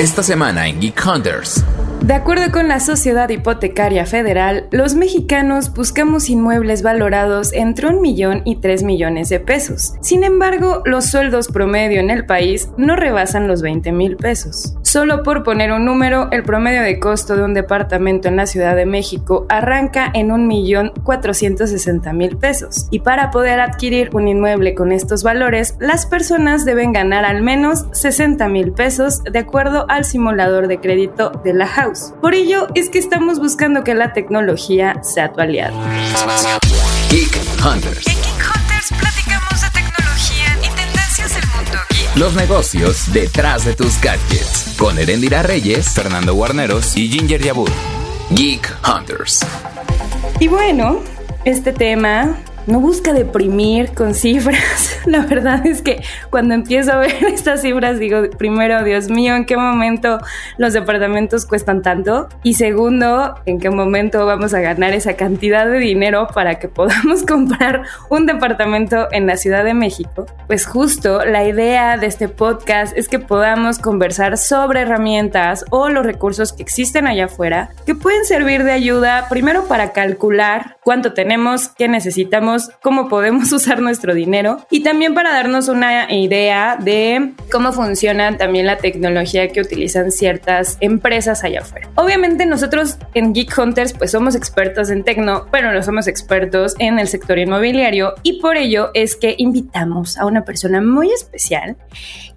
Esta semana en Geek Hunters. De acuerdo con la Sociedad Hipotecaria Federal, los mexicanos buscamos inmuebles valorados entre un millón y tres millones de pesos. Sin embargo, los sueldos promedio en el país no rebasan los 20 mil pesos. Solo por poner un número, el promedio de costo de un departamento en la Ciudad de México arranca en un millón cuatrocientos mil pesos. Y para poder adquirir un inmueble con estos valores, las personas deben ganar al menos 60 mil pesos de acuerdo al simulador de crédito de la House. Por ello es que estamos buscando que la tecnología sea tu aliado. Geek Hunters. En Geek Hunters platicamos de tecnología y tendencias del mundo geek. Los negocios detrás de tus gadgets. Con Erendira Reyes, Fernando Guarneros y Ginger Yabur. Geek Hunters. Y bueno, este tema no busca deprimir con cifras. La verdad es que cuando empiezo a ver estas cifras digo, primero, Dios mío, ¿en qué momento los departamentos cuestan tanto? Y segundo, ¿en qué momento vamos a ganar esa cantidad de dinero para que podamos comprar un departamento en la Ciudad de México? Pues justo la idea de este podcast es que podamos conversar sobre herramientas o los recursos que existen allá afuera que pueden servir de ayuda primero para calcular cuánto tenemos, qué necesitamos, cómo podemos usar nuestro dinero y también para darnos una idea de cómo funciona también la tecnología que utilizan ciertas empresas allá afuera. Obviamente nosotros en Geek Hunters pues somos expertos en tecno, pero no somos expertos en el sector inmobiliario y por ello es que invitamos a una persona muy especial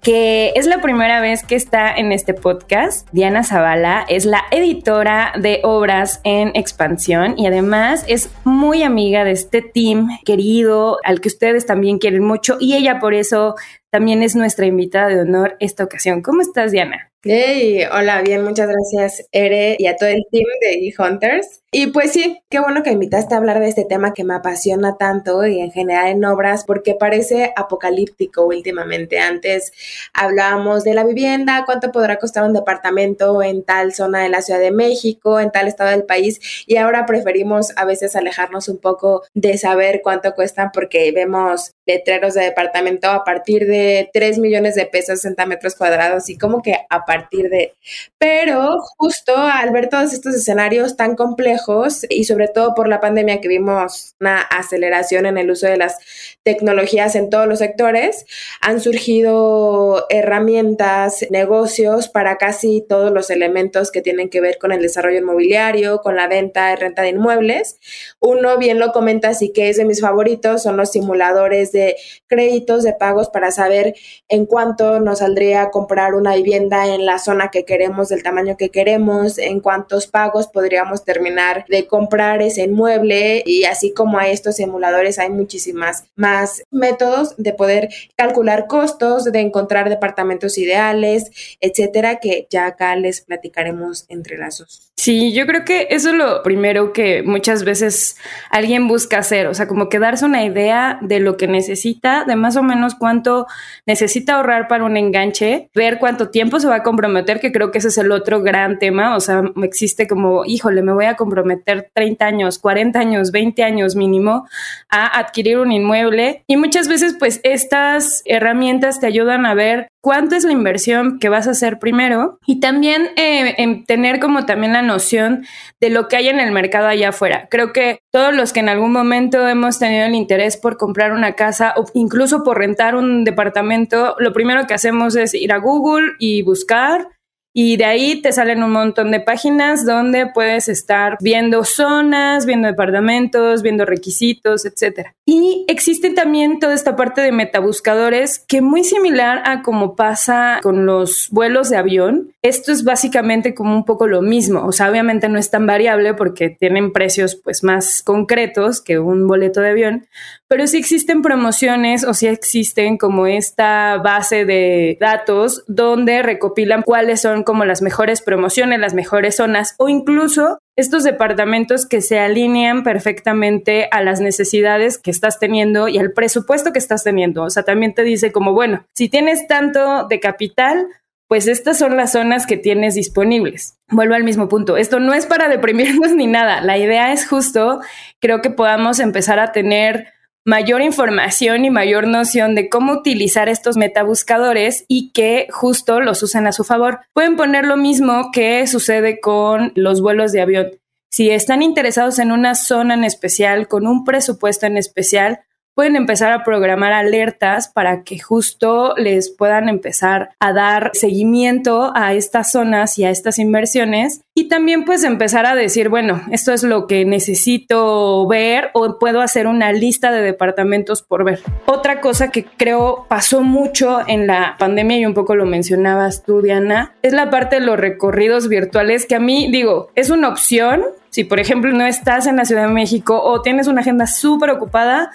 que es la primera vez que está en este podcast. Diana Zavala es la editora de obras en expansión y además es muy amiga de este team querido al que ustedes también quieren mucho y ella por eso también es nuestra invitada de honor esta ocasión. ¿Cómo estás, Diana? Hey, hola, bien, muchas gracias, Ere, y a todo el team de Hunters. Y pues sí, qué bueno que invitaste a hablar de este tema que me apasiona tanto y en general en obras, porque parece apocalíptico últimamente. Antes hablábamos de la vivienda, cuánto podrá costar un departamento en tal zona de la Ciudad de México, en tal estado del país, y ahora preferimos a veces alejarnos un poco de saber cuánto cuestan porque vemos letreros de departamento a partir de 3 millones de pesos, 60 metros cuadrados, y como que a partir de... Pero justo al ver todos estos escenarios tan complejos y sobre todo por la pandemia que vimos una aceleración en el uso de las tecnologías en todos los sectores, han surgido herramientas, negocios para casi todos los elementos que tienen que ver con el desarrollo inmobiliario, con la venta y renta de inmuebles. Uno, bien lo comenta, así que es de mis favoritos, son los simuladores de créditos, de pagos para saber en cuánto nos saldría comprar una vivienda en la zona que queremos, del tamaño que queremos, en cuántos pagos podríamos terminar de comprar ese inmueble y así como a estos simuladores hay muchísimas más métodos de poder calcular costos, de encontrar departamentos ideales, etcétera, que ya acá les platicaremos entre lazos. Sí, yo creo que eso es lo primero que muchas veces alguien busca hacer, o sea, como que darse una idea de lo que necesita, de más o menos cuánto necesita ahorrar para un enganche, ver cuánto tiempo se va a comprometer, que creo que ese es el otro gran tema, o sea, existe como, híjole, me voy a comprometer 30 años, 40 años, 20 años mínimo a adquirir un inmueble. Y muchas veces pues estas herramientas te ayudan a ver cuánto es la inversión que vas a hacer primero y también eh, en tener como también la noción de lo que hay en el mercado allá afuera. Creo que todos los que en algún momento hemos tenido el interés por comprar una casa o incluso por rentar un departamento, lo primero que hacemos es ir a Google y buscar y de ahí te salen un montón de páginas donde puedes estar viendo zonas, viendo departamentos, viendo requisitos, etc. Y existe también toda esta parte de metabuscadores que muy similar a como pasa con los vuelos de avión. Esto es básicamente como un poco lo mismo. O sea, obviamente no es tan variable porque tienen precios pues más concretos que un boleto de avión, pero sí existen promociones o sí existen como esta base de datos donde recopilan cuáles son como las mejores promociones, las mejores zonas o incluso estos departamentos que se alinean perfectamente a las necesidades que estás teniendo y al presupuesto que estás teniendo. O sea, también te dice como, bueno, si tienes tanto de capital, pues estas son las zonas que tienes disponibles. Vuelvo al mismo punto. Esto no es para deprimirnos ni nada. La idea es justo, creo que podamos empezar a tener mayor información y mayor noción de cómo utilizar estos metabuscadores y que justo los usen a su favor. Pueden poner lo mismo que sucede con los vuelos de avión. Si están interesados en una zona en especial, con un presupuesto en especial, pueden empezar a programar alertas para que justo les puedan empezar a dar seguimiento a estas zonas y a estas inversiones y también pues empezar a decir, bueno, esto es lo que necesito ver o puedo hacer una lista de departamentos por ver. Otra cosa que creo pasó mucho en la pandemia y un poco lo mencionabas tú, Diana, es la parte de los recorridos virtuales que a mí digo, es una opción. Si por ejemplo no estás en la Ciudad de México o tienes una agenda súper ocupada,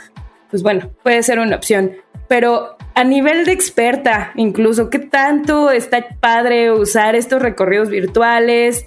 pues bueno, puede ser una opción. Pero a nivel de experta, incluso, ¿qué tanto está padre usar estos recorridos virtuales?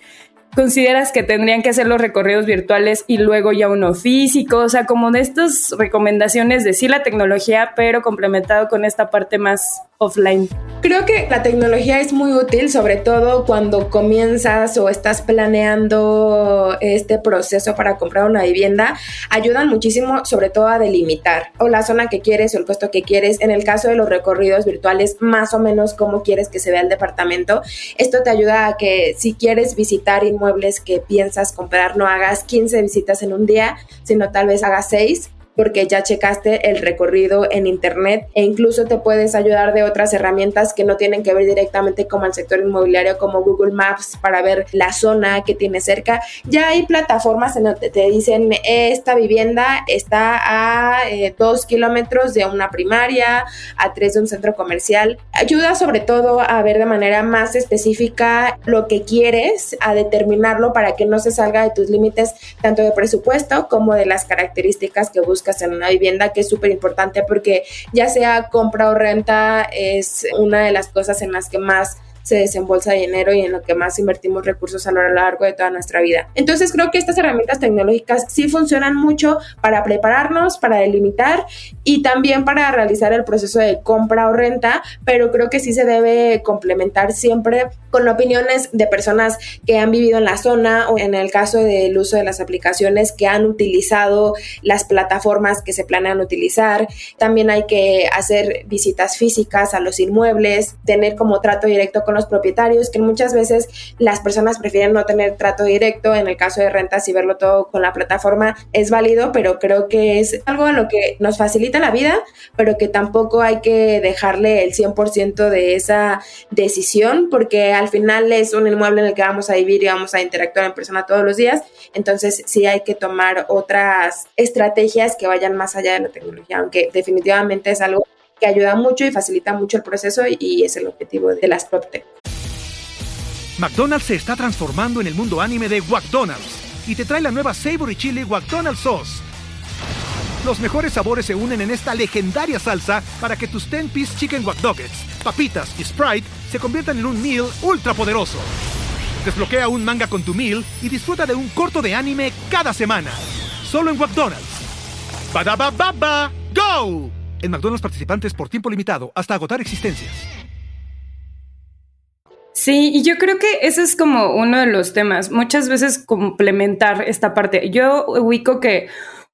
¿Consideras que tendrían que hacer los recorridos virtuales y luego ya uno físico? O sea, como de estas recomendaciones de sí la tecnología, pero complementado con esta parte más offline. Creo que la tecnología es muy útil, sobre todo cuando comienzas o estás planeando este proceso para comprar una vivienda. Ayudan muchísimo, sobre todo a delimitar o la zona que quieres o el costo que quieres. En el caso de los recorridos virtuales, más o menos cómo quieres que se vea el departamento. Esto te ayuda a que si quieres visitar inmuebles que piensas comprar, no hagas 15 visitas en un día, sino tal vez hagas 6 porque ya checaste el recorrido en internet e incluso te puedes ayudar de otras herramientas que no tienen que ver directamente con el sector inmobiliario como Google Maps para ver la zona que tiene cerca. Ya hay plataformas en donde te dicen esta vivienda está a eh, dos kilómetros de una primaria, a tres de un centro comercial. Ayuda sobre todo a ver de manera más específica lo que quieres, a determinarlo para que no se salga de tus límites tanto de presupuesto como de las características que buscas en una vivienda, que es súper importante porque ya sea compra o renta, es una de las cosas en las que más se desembolsa dinero y en lo que más invertimos recursos a lo largo de toda nuestra vida. Entonces creo que estas herramientas tecnológicas sí funcionan mucho para prepararnos, para delimitar y también para realizar el proceso de compra o renta, pero creo que sí se debe complementar siempre con opiniones de personas que han vivido en la zona o en el caso del uso de las aplicaciones que han utilizado las plataformas que se planean utilizar. También hay que hacer visitas físicas a los inmuebles, tener como trato directo con los propietarios, que muchas veces las personas prefieren no tener trato directo. En el caso de rentas y verlo todo con la plataforma es válido, pero creo que es algo a lo que nos facilita la vida, pero que tampoco hay que dejarle el 100% de esa decisión, porque al final es un inmueble en el que vamos a vivir y vamos a interactuar en persona todos los días. Entonces sí hay que tomar otras estrategias que vayan más allá de la tecnología, aunque definitivamente es algo que ayuda mucho y facilita mucho el proceso y es el objetivo de las PropTech. McDonald's se está transformando en el mundo anime de McDonald's y te trae la nueva Savory Chili McDonald's Sauce. Los mejores sabores se unen en esta legendaria salsa para que tus 10-piece chicken wack papitas y Sprite se conviertan en un meal ultra poderoso. Desbloquea un manga con tu meal y disfruta de un corto de anime cada semana. Solo en McDonald's. ba ba ¡Go! En McDonald's participantes por tiempo limitado hasta agotar existencias. Sí, y yo creo que ese es como uno de los temas. Muchas veces complementar esta parte. Yo ubico que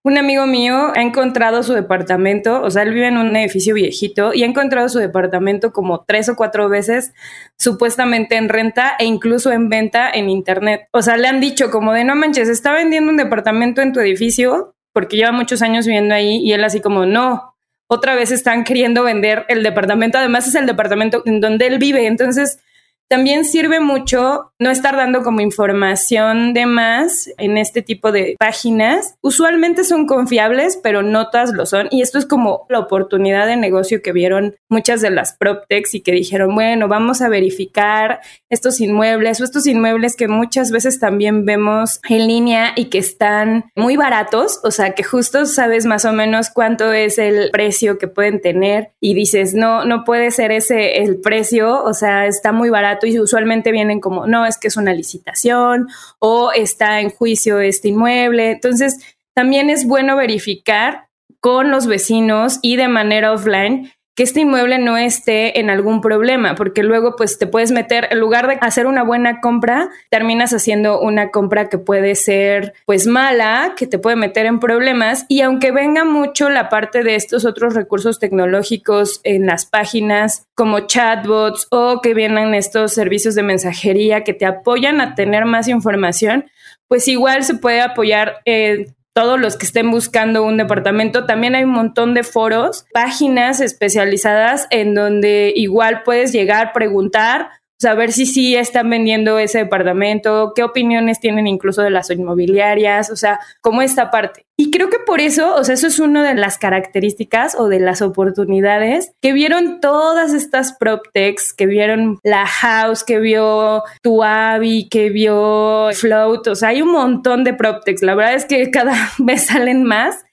un amigo mío ha encontrado su departamento, o sea, él vive en un edificio viejito y ha encontrado su departamento como tres o cuatro veces supuestamente en renta e incluso en venta en internet. O sea, le han dicho como de no manches, está vendiendo un departamento en tu edificio porque lleva muchos años viviendo ahí y él así como no, otra vez están queriendo vender el departamento, además es el departamento en donde él vive, entonces también sirve mucho no estar dando como información de más en este tipo de páginas. Usualmente son confiables, pero no todas lo son. Y esto es como la oportunidad de negocio que vieron muchas de las PropTechs y que dijeron, bueno, vamos a verificar estos inmuebles o estos inmuebles que muchas veces también vemos en línea y que están muy baratos. O sea, que justo sabes más o menos cuánto es el precio que pueden tener y dices, no, no puede ser ese el precio. O sea, está muy barato y usualmente vienen como, no, es que es una licitación o está en juicio este inmueble. Entonces, también es bueno verificar con los vecinos y de manera offline que este inmueble no esté en algún problema, porque luego pues te puedes meter, en lugar de hacer una buena compra, terminas haciendo una compra que puede ser pues mala, que te puede meter en problemas y aunque venga mucho la parte de estos otros recursos tecnológicos en las páginas como chatbots o que vienen estos servicios de mensajería que te apoyan a tener más información, pues igual se puede apoyar eh, todos los que estén buscando un departamento. También hay un montón de foros, páginas especializadas en donde igual puedes llegar, preguntar saber si sí están vendiendo ese departamento, qué opiniones tienen incluso de las inmobiliarias, o sea, como esta parte. Y creo que por eso, o sea, eso es una de las características o de las oportunidades que vieron todas estas PropTechs, que vieron la House, que vio Tuavi, que vio Float, o sea, hay un montón de PropTechs. La verdad es que cada vez salen más.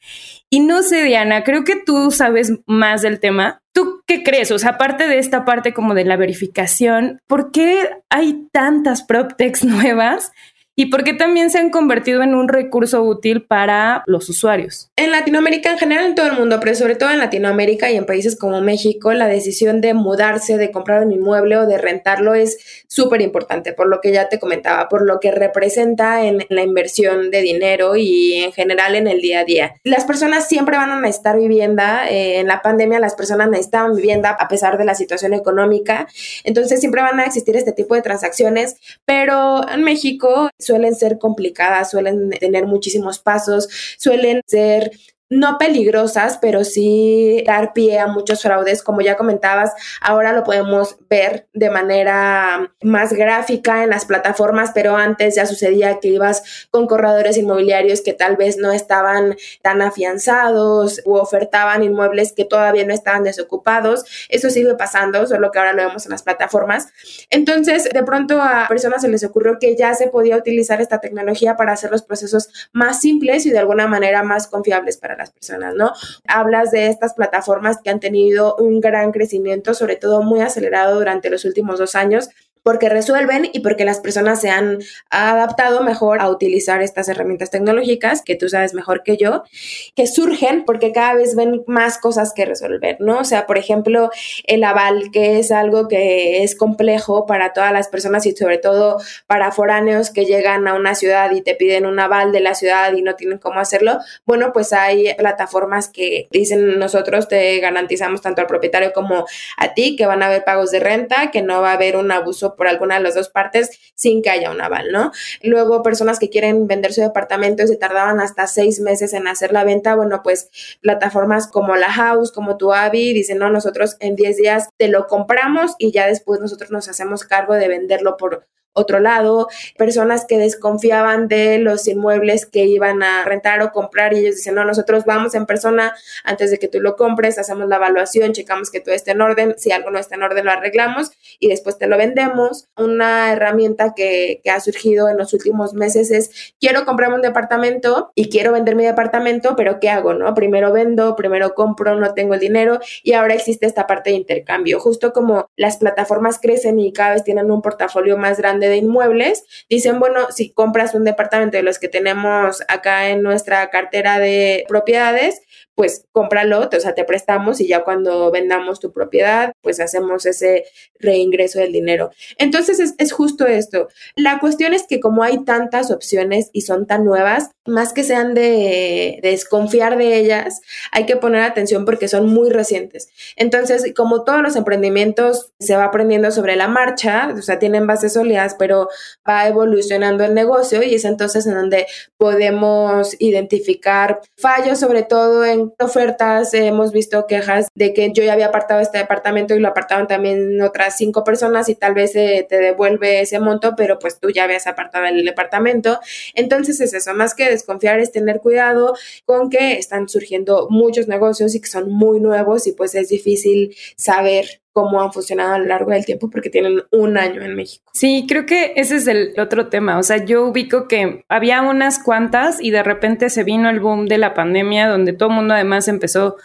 Y no sé, Diana, creo que tú sabes más del tema. ¿Tú qué crees? O sea, aparte de esta parte como de la verificación, ¿por qué hay tantas PropTechs nuevas y por qué también se han convertido en un recurso útil para los usuarios. En Latinoamérica en general, en todo el mundo, pero sobre todo en Latinoamérica y en países como México, la decisión de mudarse, de comprar un inmueble o de rentarlo es súper importante, por lo que ya te comentaba, por lo que representa en la inversión de dinero y en general en el día a día. Las personas siempre van a necesitar vivienda. Eh, en la pandemia las personas necesitaban vivienda a pesar de la situación económica. Entonces siempre van a existir este tipo de transacciones, pero en México suelen ser complicadas, suelen tener muchísimos pasos, suelen ser no peligrosas, pero sí dar pie a muchos fraudes. Como ya comentabas, ahora lo podemos ver de manera más gráfica en las plataformas, pero antes ya sucedía que ibas con corredores inmobiliarios que tal vez no estaban tan afianzados o ofertaban inmuebles que todavía no estaban desocupados. Eso sigue pasando, solo que ahora lo vemos en las plataformas. Entonces, de pronto a personas se les ocurrió que ya se podía utilizar esta tecnología para hacer los procesos más simples y de alguna manera más confiables para las personas, ¿no? Hablas de estas plataformas que han tenido un gran crecimiento, sobre todo muy acelerado durante los últimos dos años porque resuelven y porque las personas se han adaptado mejor a utilizar estas herramientas tecnológicas, que tú sabes mejor que yo, que surgen porque cada vez ven más cosas que resolver, ¿no? O sea, por ejemplo, el aval, que es algo que es complejo para todas las personas y sobre todo para foráneos que llegan a una ciudad y te piden un aval de la ciudad y no tienen cómo hacerlo. Bueno, pues hay plataformas que dicen nosotros te garantizamos tanto al propietario como a ti que van a haber pagos de renta, que no va a haber un abuso por alguna de las dos partes sin que haya un aval, ¿no? Luego, personas que quieren vender su departamento y se tardaban hasta seis meses en hacer la venta, bueno, pues plataformas como la House, como tu Avi, dicen, no, nosotros en 10 días te lo compramos y ya después nosotros nos hacemos cargo de venderlo por otro lado, personas que desconfiaban de los inmuebles que iban a rentar o comprar y ellos dicen, no, nosotros vamos en persona antes de que tú lo compres, hacemos la evaluación, checamos que todo esté en orden, si algo no está en orden lo arreglamos y después te lo vendemos. Una herramienta que, que ha surgido en los últimos meses es, quiero comprarme un departamento y quiero vender mi departamento, pero ¿qué hago? no? Primero vendo, primero compro, no tengo el dinero y ahora existe esta parte de intercambio. Justo como las plataformas crecen y cada vez tienen un portafolio más grande de inmuebles, dicen, bueno, si compras un departamento de los que tenemos acá en nuestra cartera de propiedades, pues cómpralo, o sea, te prestamos y ya cuando vendamos tu propiedad, pues hacemos ese reingreso del dinero. Entonces es, es justo esto. La cuestión es que como hay tantas opciones y son tan nuevas, más que sean de, desconfiar de ellas, hay que poner atención porque son muy recientes. Entonces, como todos los emprendimientos, se va aprendiendo sobre la marcha, o sea, tienen bases sólidas, pero va evolucionando el negocio y es entonces en donde podemos identificar fallos, sobre todo en ofertas. Hemos visto quejas de que yo ya había apartado este departamento y lo apartaban también otras cinco personas y tal vez te devuelve ese monto, pero pues tú ya habías apartado el departamento. Entonces es eso, más que desconfiar es tener cuidado con que están surgiendo muchos negocios y que son muy nuevos y pues es difícil saber cómo han funcionado a lo largo del tiempo porque tienen un año en México. Sí, creo que ese es el otro tema. O sea, yo ubico que había unas cuantas y de repente se vino el boom de la pandemia donde todo el mundo además empezó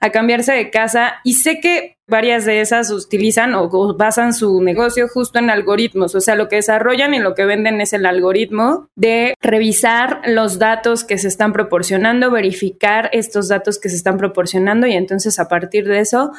a cambiarse de casa y sé que varias de esas utilizan o, basan su negocio justo en algoritmos, o sea, lo que desarrollan y lo que venden es el algoritmo de revisar los datos que se están proporcionando, verificar estos datos que se están proporcionando y entonces a partir de eso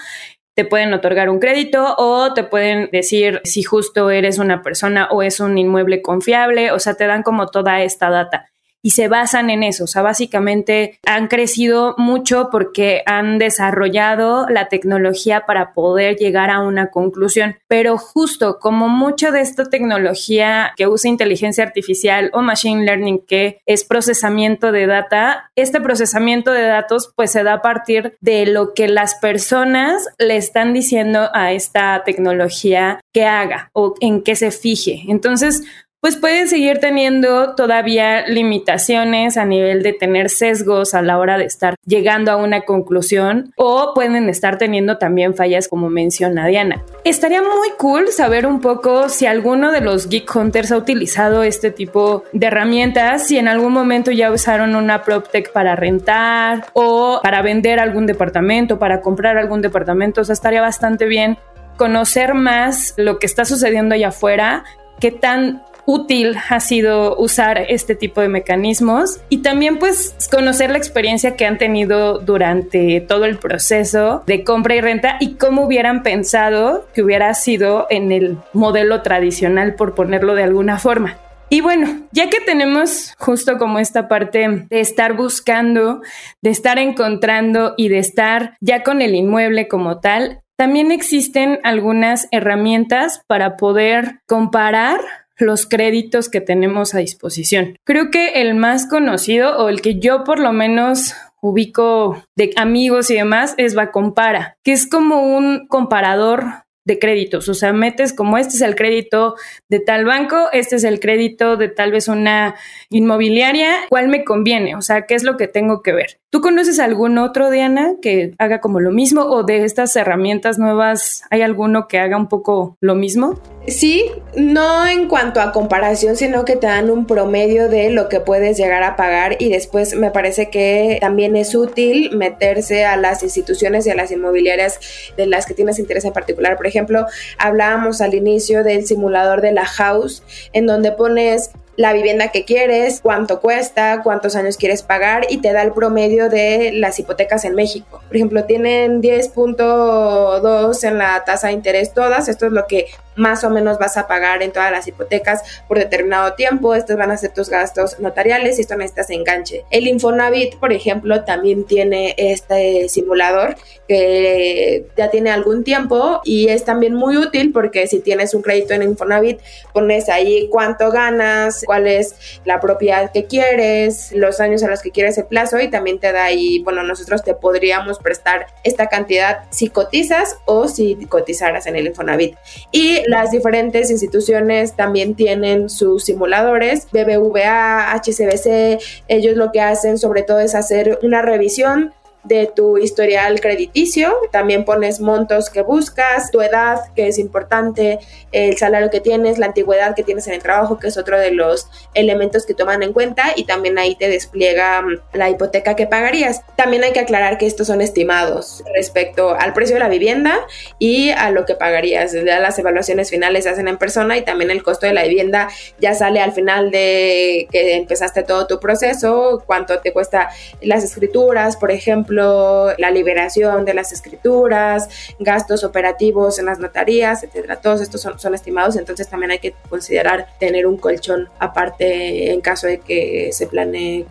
te pueden otorgar un crédito o te pueden decir si justo eres una persona o es un inmueble confiable, o sea, te dan como toda esta data y se basan en eso. O sea, básicamente han crecido mucho porque han desarrollado la tecnología para poder llegar a una conclusión. Pero justo como mucho de esta tecnología que usa inteligencia artificial o machine learning, que es procesamiento de data, este procesamiento de datos pues se da a partir de lo que las personas le están diciendo a esta tecnología que haga o en qué se fije. Entonces, pues pueden seguir teniendo todavía limitaciones a nivel de tener sesgos a la hora de estar llegando a una conclusión o pueden estar teniendo también fallas como menciona Diana. Estaría muy cool saber un poco si alguno de los Geek Hunters ha utilizado este tipo de herramientas, si en algún momento ya usaron una PropTech para rentar o para vender algún departamento, para comprar algún departamento, o sea, estaría bastante bien conocer más lo que está sucediendo allá afuera, qué tan útil ha sido usar este tipo de mecanismos y también pues conocer la experiencia que han tenido durante todo el proceso de compra y renta y cómo hubieran pensado que hubiera sido en el modelo tradicional por ponerlo de alguna forma. Y bueno, ya que tenemos justo como esta parte de estar buscando, de estar encontrando y de estar ya con el inmueble como tal, también existen algunas herramientas para poder comparar los créditos que tenemos a disposición. Creo que el más conocido o el que yo por lo menos ubico de amigos y demás es Bacompara, que es como un comparador de créditos, o sea, metes como este es el crédito de tal banco, este es el crédito de tal vez una inmobiliaria, ¿cuál me conviene? O sea, ¿qué es lo que tengo que ver? ¿Tú conoces algún otro, Diana, que haga como lo mismo o de estas herramientas nuevas, hay alguno que haga un poco lo mismo? Sí, no en cuanto a comparación, sino que te dan un promedio de lo que puedes llegar a pagar y después me parece que también es útil meterse a las instituciones y a las inmobiliarias de las que tienes interés en particular. Por ejemplo, hablábamos al inicio del simulador de la house, en donde pones la vivienda que quieres, cuánto cuesta, cuántos años quieres pagar y te da el promedio de las hipotecas en México. Por ejemplo, tienen 10.2 en la tasa de interés todas, esto es lo que más o menos vas a pagar en todas las hipotecas por determinado tiempo, estos van a ser tus gastos notariales y esto necesitas enganche. El Infonavit, por ejemplo, también tiene este simulador que ya tiene algún tiempo y es también muy útil porque si tienes un crédito en Infonavit, pones ahí cuánto ganas, cuál es la propiedad que quieres, los años a los que quieres el plazo y también te da ahí, bueno, nosotros te podríamos prestar esta cantidad si cotizas o si cotizaras en el Infonavit. Y las diferentes instituciones también tienen sus simuladores, BBVA, HCBC, ellos lo que hacen sobre todo es hacer una revisión de tu historial crediticio, también pones montos que buscas, tu edad, que es importante, el salario que tienes, la antigüedad que tienes en el trabajo, que es otro de los elementos que toman en cuenta y también ahí te despliega mm, la hipoteca que pagarías. También hay que aclarar que estos son estimados respecto al precio de la vivienda y a lo que pagarías. Las evaluaciones finales se hacen en persona y también el costo de la vivienda ya sale al final de que empezaste todo tu proceso, cuánto te cuesta las escrituras, por ejemplo, ejemplo, la liberación de las escrituras, gastos operativos en las notarías, etcétera. Todos estos son, son estimados, entonces también hay que considerar tener un colchón aparte en caso de que se planee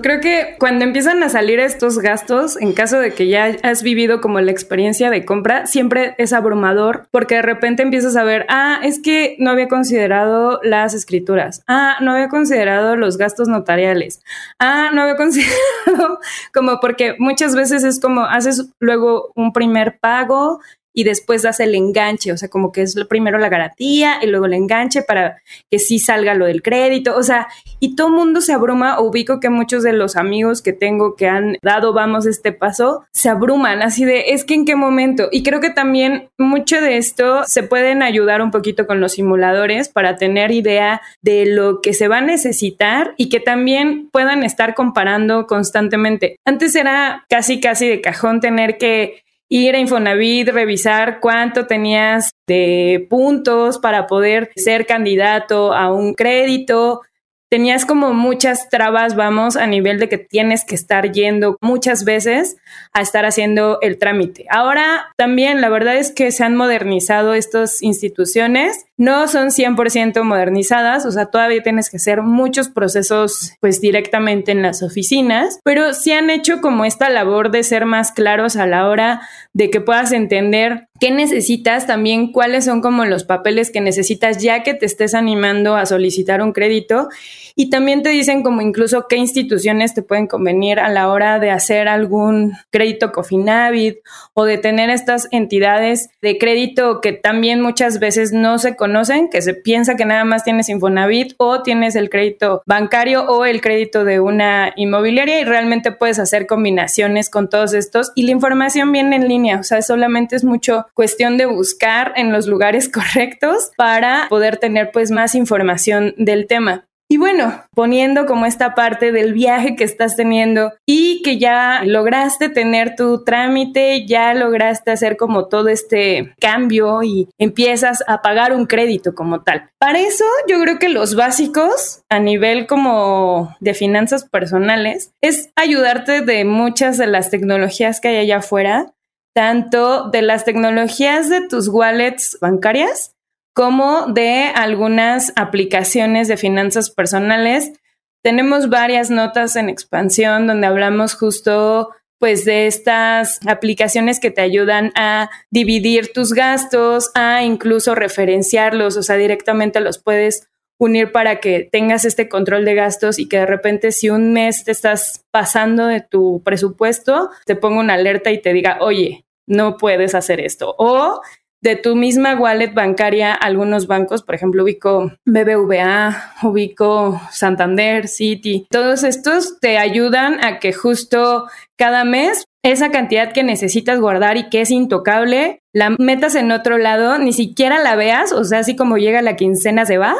Creo que cuando empiezan a salir estos gastos, en caso de que ya has vivido como la experiencia de compra, siempre es abrumador porque de repente empiezas a ver, ah, es que no había considerado las escrituras, ah, no había considerado los gastos notariales, ah, no había considerado como porque muchas veces es como haces luego un primer pago y después das el enganche, o sea, como que es primero la garantía y luego el enganche para que sí salga lo del crédito, o sea, y todo mundo se abruma, ubico que muchos de los amigos que tengo que han dado, vamos, este paso, se abruman así de, es que en qué momento, y creo que también mucho de esto se pueden ayudar un poquito con los simuladores para tener idea de lo que se va a necesitar y que también puedan estar comparando constantemente. Antes era casi, casi de cajón tener que ir a Infonavit, revisar cuánto tenías de puntos para poder ser candidato a un crédito, tenías como muchas trabas, vamos, a nivel de que tienes que estar yendo muchas veces a estar haciendo el trámite. Ahora también la verdad es que se han modernizado estas instituciones, no son 100% modernizadas, o sea, todavía tienes que hacer muchos procesos pues directamente en las oficinas, pero sí han hecho como esta labor de ser más claros a la hora de que puedas entender qué necesitas, también cuáles son como los papeles que necesitas ya que te estés animando a solicitar un crédito. Y también te dicen como incluso qué instituciones te pueden convenir a la hora de hacer algún crédito Cofinavit o de tener estas entidades de crédito que también muchas veces no se conocen, que se piensa que nada más tienes Infonavit o tienes el crédito bancario o el crédito de una inmobiliaria y realmente puedes hacer combinaciones con todos estos. Y la información viene en línea, o sea, solamente es mucho cuestión de buscar en los lugares correctos para poder tener pues más información del tema. Y bueno, poniendo como esta parte del viaje que estás teniendo y que ya lograste tener tu trámite, ya lograste hacer como todo este cambio y empiezas a pagar un crédito como tal. Para eso yo creo que los básicos a nivel como de finanzas personales es ayudarte de muchas de las tecnologías que hay allá afuera, tanto de las tecnologías de tus wallets bancarias, como de algunas aplicaciones de finanzas personales. Tenemos varias notas en expansión donde hablamos justo pues de estas aplicaciones que te ayudan a dividir tus gastos, a incluso referenciarlos, o sea, directamente los puedes unir para que tengas este control de gastos y que de repente si un mes te estás pasando de tu presupuesto, te ponga una alerta y te diga, oye, no puedes hacer esto. O de tu misma wallet bancaria algunos bancos, por ejemplo, ubico BBVA, ubico Santander, Citi, todos estos te ayudan a que justo cada mes esa cantidad que necesitas guardar y que es intocable, la metas en otro lado, ni siquiera la veas, o sea, así como llega la quincena se va,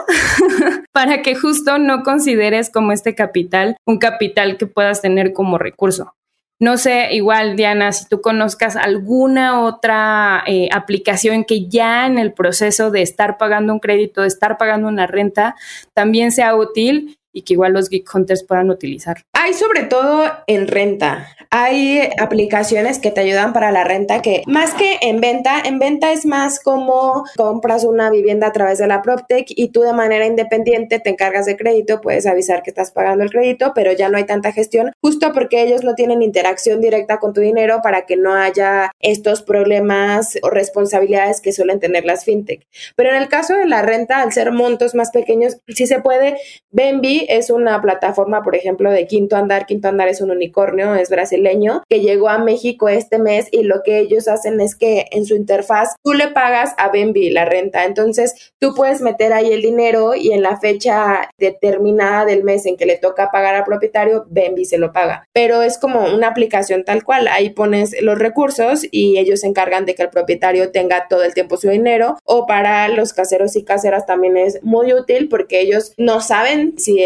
para que justo no consideres como este capital un capital que puedas tener como recurso. No sé, igual Diana, si tú conozcas alguna otra eh, aplicación que ya en el proceso de estar pagando un crédito, de estar pagando una renta, también sea útil y que igual los Geek Hunters puedan utilizar. Hay sobre todo en renta. Hay aplicaciones que te ayudan para la renta que más que en venta, en venta es más como compras una vivienda a través de la PropTech y tú de manera independiente te encargas de crédito, puedes avisar que estás pagando el crédito, pero ya no hay tanta gestión, justo porque ellos no tienen interacción directa con tu dinero para que no haya estos problemas o responsabilidades que suelen tener las fintech. Pero en el caso de la renta, al ser montos más pequeños, sí se puede. Benvi es una plataforma, por ejemplo, de Quinto Andar. Quinto Andar es un unicornio, es brasileño, que llegó a México este mes y lo que ellos hacen es que en su interfaz tú le pagas a Benvi la renta. Entonces tú puedes meter ahí el dinero y en la fecha determinada del mes en que le toca pagar al propietario, Benvi se lo paga. Pero es como una aplicación tal cual. Ahí pones los recursos y ellos se encargan de que el propietario tenga todo el tiempo su dinero. O para los caseros y caseras también es muy útil porque ellos no saben si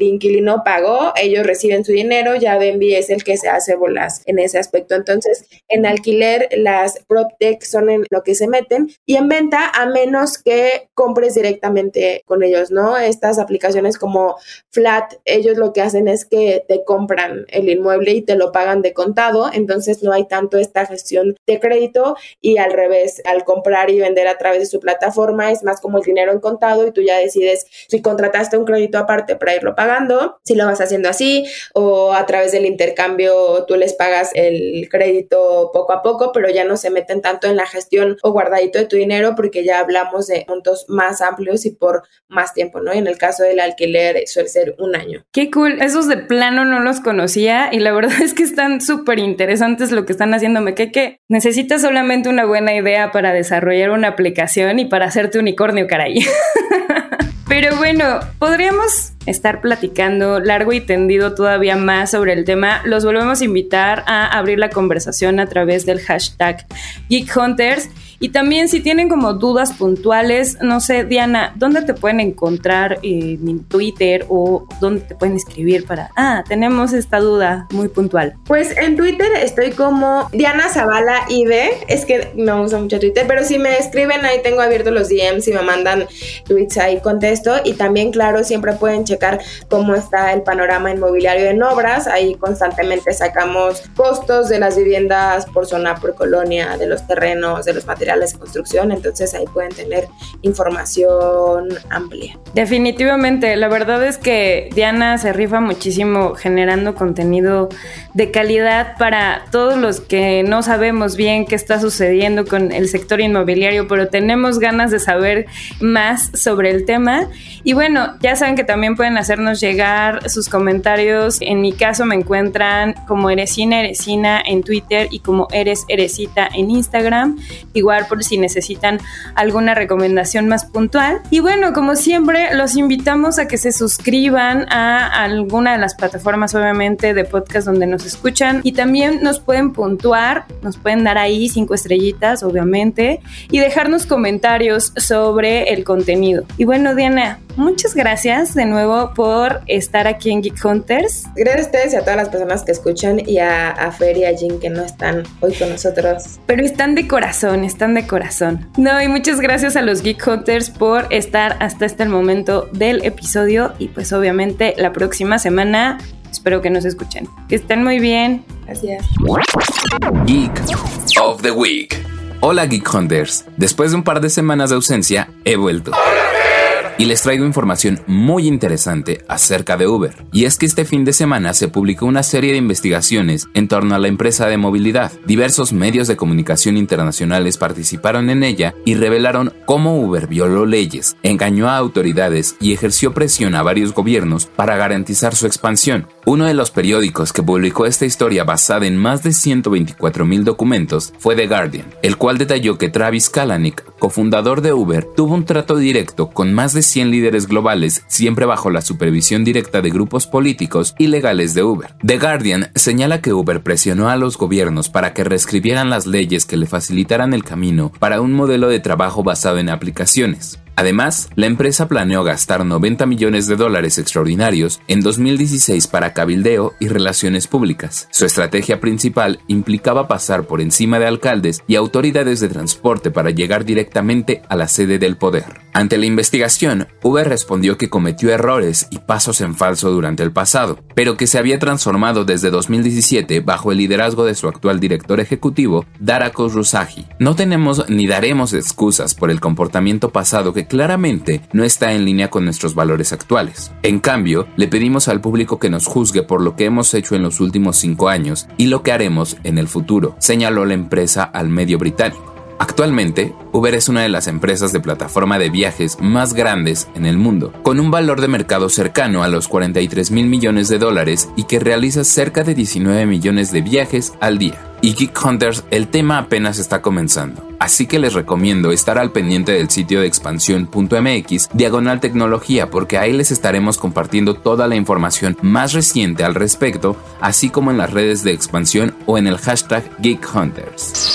inquilino pagó, ellos reciben su dinero, ya Benvi es el que se hace bolas en ese aspecto. Entonces, en alquiler las PropTech son en lo que se meten y en venta a menos que compres directamente con ellos, ¿no? Estas aplicaciones como Flat, ellos lo que hacen es que te compran el inmueble y te lo pagan de contado, entonces no hay tanto esta gestión de crédito y al revés, al comprar y vender a través de su plataforma es más como el dinero en contado y tú ya decides si contrataste un crédito aparte para irlo pagando, si lo vas haciendo así o a través del intercambio tú les pagas el crédito poco a poco, pero ya no se meten tanto en la gestión o guardadito de tu dinero porque ya hablamos de montos más amplios y por más tiempo, ¿no? Y en el caso del alquiler suele ser un año. Qué cool, esos de plano no los conocía y la verdad es que están súper interesantes lo que están haciendo. Me que que necesitas solamente una buena idea para desarrollar una aplicación y para hacerte unicornio, caray. Pero bueno, podríamos estar platicando largo y tendido todavía más sobre el tema. Los volvemos a invitar a abrir la conversación a través del hashtag Geek Hunters y también si tienen como dudas puntuales, no sé, Diana, ¿dónde te pueden encontrar en Twitter o dónde te pueden escribir para, ah, tenemos esta duda muy puntual? Pues en Twitter estoy como Diana Zavala ID, es que no uso mucho Twitter, pero si me escriben ahí tengo abiertos los DMs y me mandan tweets ahí contesto y también claro, siempre pueden checar cómo está el panorama inmobiliario en obras, ahí constantemente sacamos costos de las viviendas por zona, por colonia, de los terrenos, de los materiales de construcción, entonces ahí pueden tener información amplia. Definitivamente, la verdad es que Diana se rifa muchísimo generando contenido de calidad para todos los que no sabemos bien qué está sucediendo con el sector inmobiliario, pero tenemos ganas de saber más sobre el tema. Y bueno, ya saben que también pueden hacernos llegar sus comentarios. En mi caso me encuentran como Eresina Eresina en Twitter y como Eres Eresita en Instagram. Igual por si necesitan alguna recomendación más puntual. Y bueno, como siempre, los invitamos a que se suscriban a alguna de las plataformas, obviamente, de podcast donde nos escuchan. Y también nos pueden puntuar, nos pueden dar ahí cinco estrellitas, obviamente, y dejarnos comentarios sobre el contenido. Y bueno, Diana, muchas gracias de nuevo por estar aquí en Geek Hunters. Gracias a ustedes y a todas las personas que escuchan y a, a Fer y a Jin que no están hoy con nosotros. Pero están de corazón, están de corazón. No, y muchas gracias a los Geek Hunters por estar hasta este momento del episodio y pues obviamente la próxima semana espero que nos escuchen. Que estén muy bien. Gracias. Geek of the Week. Hola Geek Hunters. Después de un par de semanas de ausencia, he vuelto y les traigo información muy interesante acerca de Uber. Y es que este fin de semana se publicó una serie de investigaciones en torno a la empresa de movilidad. Diversos medios de comunicación internacionales participaron en ella y revelaron cómo Uber violó leyes, engañó a autoridades y ejerció presión a varios gobiernos para garantizar su expansión. Uno de los periódicos que publicó esta historia basada en más de 124 mil documentos fue The Guardian, el cual detalló que Travis Kalanick, cofundador de Uber, tuvo un trato directo con más de 100 líderes globales, siempre bajo la supervisión directa de grupos políticos y legales de Uber. The Guardian señala que Uber presionó a los gobiernos para que reescribieran las leyes que le facilitaran el camino para un modelo de trabajo basado en aplicaciones. Además, la empresa planeó gastar 90 millones de dólares extraordinarios en 2016 para cabildeo y relaciones públicas. Su estrategia principal implicaba pasar por encima de alcaldes y autoridades de transporte para llegar directamente a la sede del poder. Ante la investigación, Uber respondió que cometió errores y pasos en falso durante el pasado, pero que se había transformado desde 2017 bajo el liderazgo de su actual director ejecutivo, Dara Khosrowshahi. No tenemos ni daremos excusas por el comportamiento pasado que claramente no está en línea con nuestros valores actuales. En cambio, le pedimos al público que nos juzgue por lo que hemos hecho en los últimos cinco años y lo que haremos en el futuro, señaló la empresa al medio británico. Actualmente, Uber es una de las empresas de plataforma de viajes más grandes en el mundo, con un valor de mercado cercano a los 43 mil millones de dólares y que realiza cerca de 19 millones de viajes al día y Geek Hunters, el tema apenas está comenzando. Así que les recomiendo estar al pendiente del sitio de expansión.mx diagonal tecnología porque ahí les estaremos compartiendo toda la información más reciente al respecto, así como en las redes de expansión o en el hashtag Geek Hunters.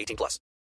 18 plus.